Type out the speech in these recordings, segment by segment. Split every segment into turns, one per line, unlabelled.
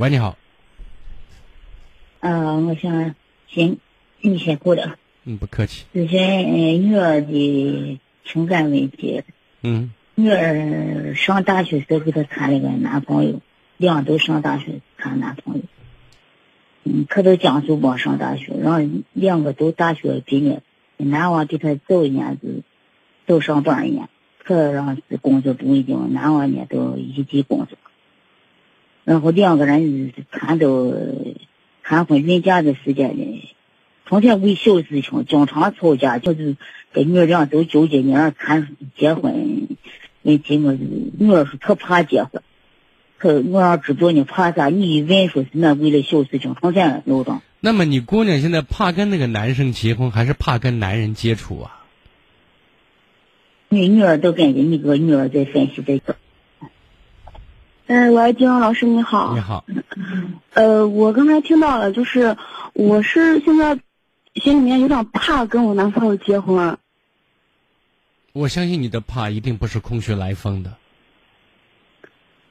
喂，你好。
呃，我想先你先过来。
嗯，不客气。
咨询女儿的情感问题。
嗯。
女儿上大学时给她谈了个男朋友，两都上大学谈男朋友。嗯，可到江苏帮上大学，让两个都大学毕业，男娃比她早一年子，早上班一年，可让是工作不稳定，男娃呢都异地工作。然后两个人谈到谈婚论嫁的时间呢，从前为小事情经常吵架，就是跟女儿俩都纠结女儿谈结婚问题。我女儿说她怕结婚，可我要知道你，怕啥？你一问说是那为了小事情从前闹腾。
那么你姑娘现在怕跟那个男生结婚，还是怕跟男人接触啊？
你女儿都跟着你个女儿在分析这个。
嗯，喂，金荣老师你好。
你好。
呃，我刚才听到了，就是我是现在心里面有点怕跟我男朋友结婚。
我相信你的怕一定不是空穴来风的。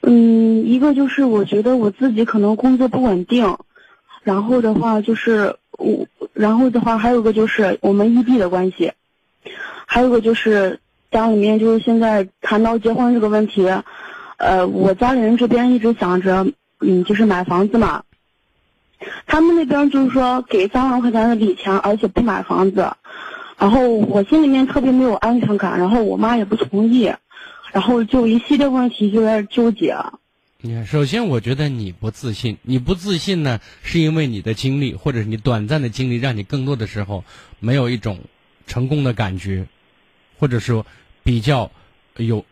嗯，一个就是我觉得我自己可能工作不稳定，然后的话就是我，然后的话还有个就是我们异地的关系，还有个就是家里面就是现在谈到结婚这个问题。呃，我家里人这边一直想着，嗯，就是买房子嘛。他们那边就是说给三万块钱的礼钱，而且不买房子。然后我心里面特别没有安全感，然后我妈也不同意，然后就一系列问题就在纠结。
你看，首先我觉得你不自信，你不自信呢，是因为你的经历或者是你短暂的经历，让你更多的时候没有一种成功的感觉，或者说比较有。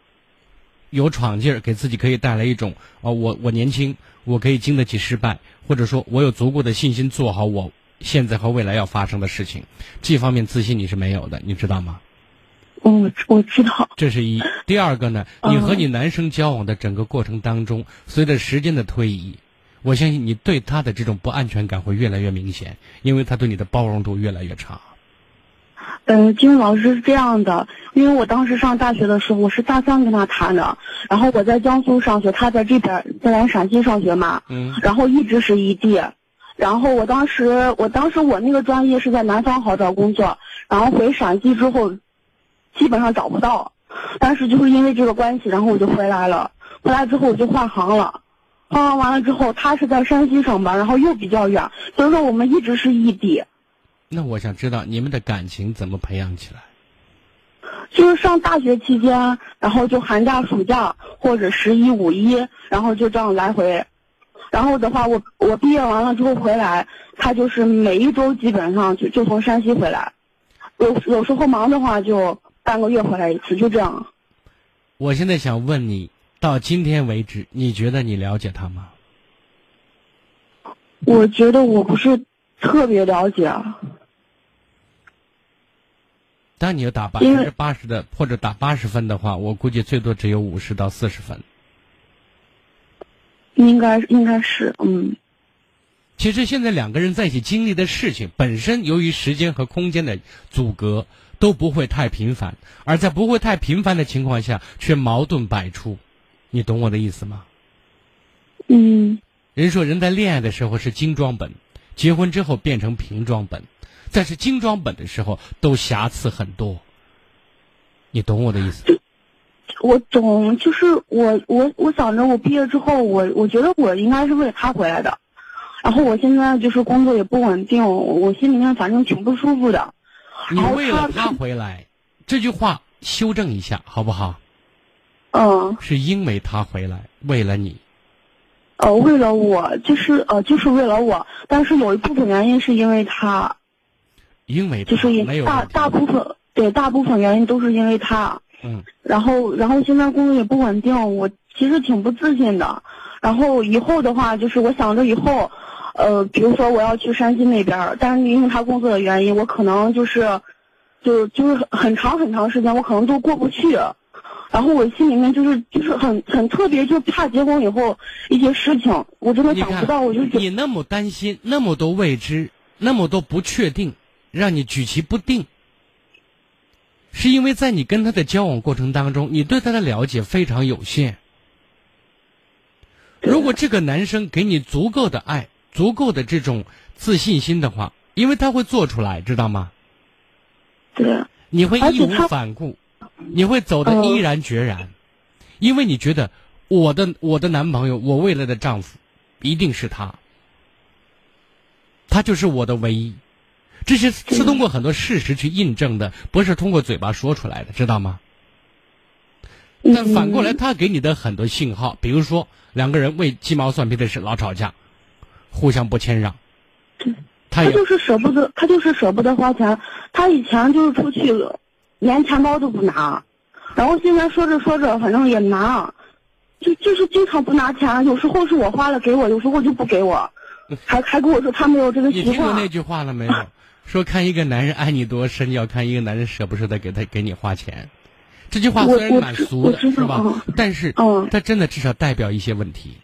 有闯劲儿，给自己可以带来一种啊，我我年轻，我可以经得起失败，或者说我有足够的信心做好我现在和未来要发生的事情。这方面自信你是没有的，你知道吗？
我我知道。
这是一。第二个呢，你和你男生交往的整个过程当中，随着时间的推移，我相信你对他的这种不安全感会越来越明显，因为他对你的包容度越来越差。
嗯，金融老师是这样的，因为我当时上大学的时候，我是大三跟他谈的，然后我在江苏上学，他在这边在咱陕西上学嘛，
嗯，
然后一直是异地，然后我当时我当时我那个专业是在南方好找工作，然后回陕西之后，基本上找不到，但是就是因为这个关系，然后我就回来了，回来之后我就换行了，换行完了之后，他是在山西上班，然后又比较远，所以说我们一直是异地。
那我想知道你们的感情怎么培养起来？
就是上大学期间，然后就寒假、暑假或者十一、五一，然后就这样来回。然后的话，我我毕业完了之后回来，他就是每一周基本上就就从山西回来，有有时候忙的话就半个月回来一次，就这样。
我现在想问你，到今天为止，你觉得你了解他吗？
我觉得我不是特别了解。
当你要打百分之八十的或者打八十分的话，我估计最多只有五十到四十分。
应该应该是嗯。
其实现在两个人在一起经历的事情本身，由于时间和空间的阻隔，都不会太频繁，而在不会太频繁的情况下，却矛盾百出。你懂我的意思吗？
嗯。
人说人在恋爱的时候是精装本，结婚之后变成瓶装本。但是精装本的时候都瑕疵很多，你懂我的意思？
我懂，就是我我我想着我毕业之后，我我觉得我应该是为了他回来的，然后我现在就是工作也不稳定，我心里面反正挺不舒服的。
你为了他回来，这句话修正一下好不好？
嗯。
是因为他回来，为了你。
呃，为了我，就是呃，就是为了我，但是有一部分原因是因为他。
因为
就是大大部分对大部分原因都是因为他，
嗯，
然后然后现在工作也不稳定，我其实挺不自信的。然后以后的话，就是我想着以后，呃，比如说我要去山西那边，但是因为他工作的原因，我可能就是，就就是很长很长时间，我可能都过不去。然后我心里面就是就是很很特别，就怕结婚以后一些事情，我真的想不到，我就
你那么担心，那么多未知，那么多不确定。让你举棋不定，是因为在你跟他的交往过程当中，你对他的了解非常有限。如果这个男生给你足够的爱，足够的这种自信心的话，因为他会做出来，知道吗？
对，
你会义无反顾，你会走得
嗯
毅然决然，因为你觉得我的我的男朋友，我未来的丈夫，一定是他，他就是我的唯一。这些是通过很多事实去印证的，不是通过嘴巴说出来的，知道吗？但反过来，
嗯
他给你的很多信号，比如说两个人为鸡毛蒜皮的事老吵架，互相不谦让，他
他就是舍不得，他就是舍不得花钱。他以前就是出去连钱包都不拿，然后现在说着说着，反正也拿，就就是经常不拿钱。有时候是我花了给我，有时候就不给我，还还跟我说他没有这个习惯
你听过那。句话了没有？说看一个男人爱你多深，要看一个男人舍不舍得给他给你花钱。这句话虽然蛮俗的，是吧
嗯？
但是
嗯
它真的至少代表一些问题。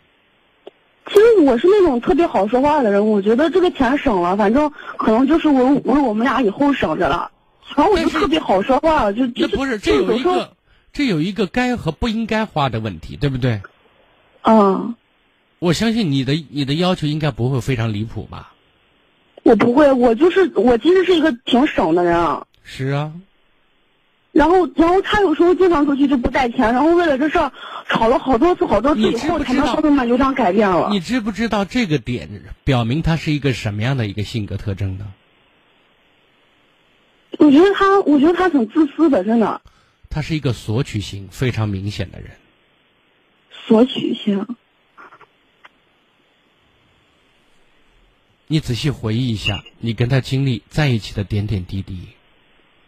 其实我是那种特别好说话的人，我觉得这个钱省了，反正可能就是为为我们俩以后省着了。然后我就特别好说话，就就
这不是，这有一个，这有一个该和不应该花的问题，对不对？
嗯，
我相信你的你的要求应该不会非常离谱吧？
我不会，我就是我其实是一个挺省的人啊。
是啊，
然后，然后他有时候经常出去就不带钱，然后为了这事儿吵了好多次，好多次以后才能
知不知道
慢慢有点改变了。
你知不知道这个点表明他是一个什么样的一个性格特征呢？
我觉得他，我觉得他挺自私的，真的
他是一个索取型非常明显的人。
索取性。
你仔细回忆一下，你跟他经历在一起的点点滴滴，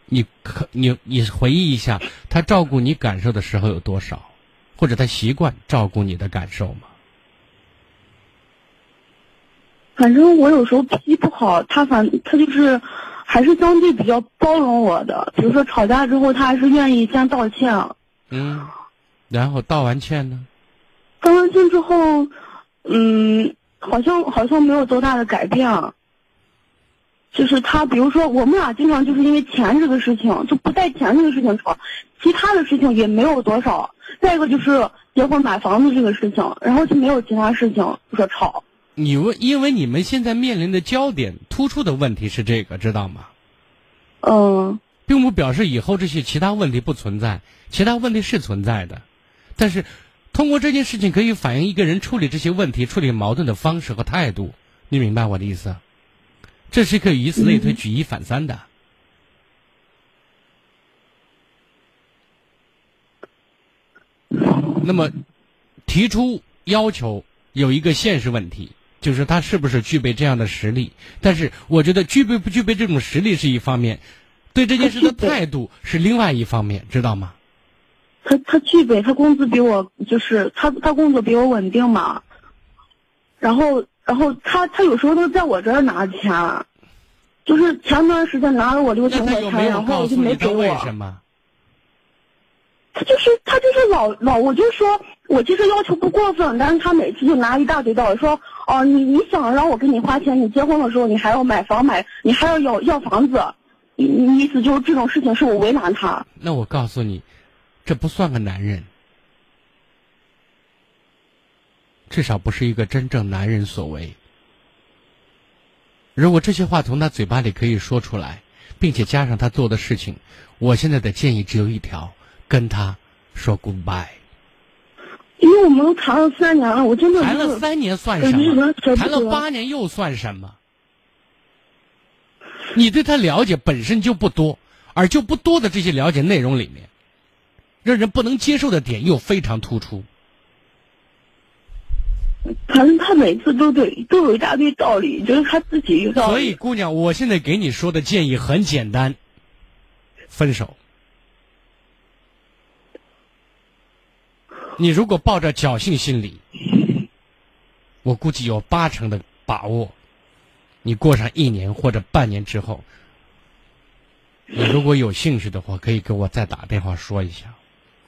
你可你你回忆一下，他照顾你感受的时候有多少，或者他习惯照顾你的感受吗？
反正我有时候脾气不好，他反他就是还是相对比较包容我的。比如说吵架之后，他还是愿意先道歉。
嗯，然后道完歉呢？
道完歉之后，嗯，好像好像没有多大的改变。就是他，比如说我们俩经常就是因为钱这个事情，就不带钱这个事情吵，其他的事情也没有多少。再一个就是结婚买房子这个事情，然后就没有其他事情说吵。
你问，因为你们现在面临的焦点突出的问题是这个，知道吗？
嗯，
并不表示以后这些其他问题不存在，其他问题是存在的，但是通过这件事情可以反映一个人处理这些问题、处理矛盾的方式和态度。你明白我的意思？这是可以以此类推、举一反三的。那么，提出要求有一个现实问题，就是他是不是具备这样的实力？但是我觉得具备不具备这种实力是一方面，对这件事的态度是另外一方面，知道吗？
他他具备，他工资比我就是他他工作比我稳定嘛。然后然后他他有时候都在我这儿拿钱，就是前段时间拿了我六千块钱，然后我就没给我。
为什么？
他就是他就是老老，我就说我其实要求不过分，但是他每次就拿一大堆道理说，哦，你你想让我给你花钱，你结婚的时候你还要买房买，你还要要要房子，你你意思就是这种事情是我为难他。
那我告诉你，这不算个男人，至少不是一个真正男人所为。如果这些话从他嘴巴里可以说出来，并且加上他做的事情，我现在的建议只有一条：跟他说 goodbye。
因为我们都谈了三年了，我真的
谈了三年算什么谈了八年又算什么？你对他了解本身就不多，而就不多的这些了解内容里面，让人不能接受的点又非常突出。
反正他每次都对都有一大堆道理，就是他自己有道理。
所以，姑娘，我现在给你说的建议很简单：分手。你如果抱着侥幸心理，我估计有八成的把握，你过上一年或者半年之后，你如果有兴趣的话，可以给我再打电话说一下。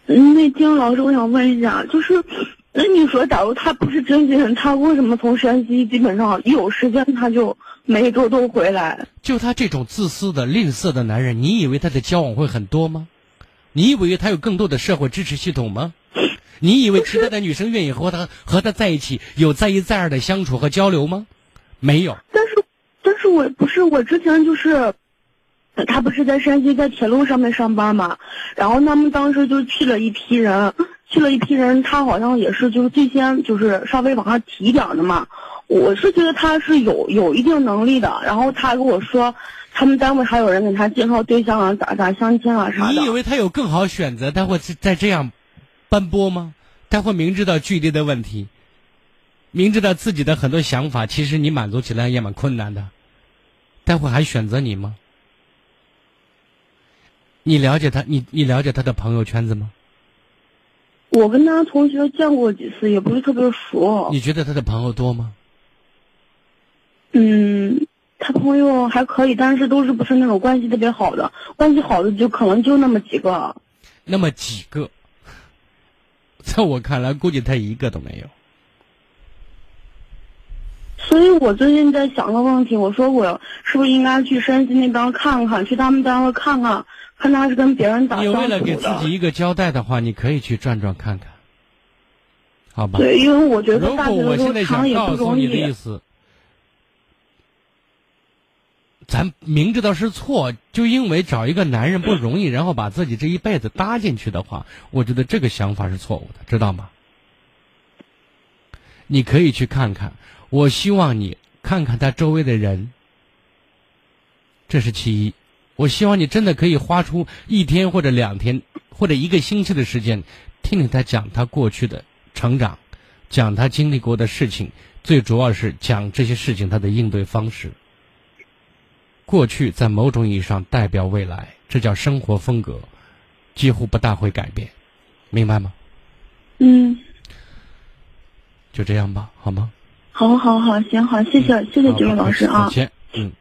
嗯，那金老师，我想问一下，就是，那你说，假如他不是真心人，他为什么从山西基本上一有时间他就每周都回来？
就他这种自私的、吝啬的男人，你以为他的交往会很多吗？你以为他有更多的社会支持系统吗？你以为其他的女生愿意和他和他在一起，有再一再二的相处和交流吗？没有。
但是，但是我不是我之前就是，他不是在山西在铁路上面上班嘛，然后他们当时就去了一批人，去了一批人，他好像也是就是最先就是稍微往上提一点的嘛。我是觉得他是有有一定能力的，然后他跟我说，他们单位还有人给他介绍对象啊，咋咋相亲啊啥的。
你以为他有更好选择，他会再这样奔波吗？他会明知道距离的问题，明知道自己的很多想法，其实你满足起来也蛮困难的，他会还选择你吗？你了解他，你你了解他的朋友圈子吗？
我跟他同学见过几次，也不是特别熟。
你觉得他的朋友多吗？
嗯，他朋友还可以，但是都是不是那种关系特别好的，关系好的就可能就那么几个。
那么几个，在我看来，估计他一个都没有。
所以我最近在想个问题，我说我是不是应该去山西那边看看，去他们单位看看，看他是跟别人打
你为了给自。己一个交代的话，你可以去转转看看，好吧？
对，因为我觉得
如
大学的时候
果我现在想
谈也不容
告诉你的意
易。
思，咱明知道是错，就因为找一个男人不容易，然后把自己这一辈子搭进去的话，我觉得这个想法是错误的，知道吗？你可以去看看，我希望你看看他周围的人，这是其一。我希望你真的可以花出一天或者两天或者一个星期的时间，听听他讲他过去的成长，讲他经历过的事情，最主要是讲这些事情他的应对方式。过去在某种意义上代表未来，这叫生活风格，几乎不大会改变，明白吗？
嗯，
就这样吧，好吗？
好好好，行好，谢谢谢谢几位老师啊
再。见。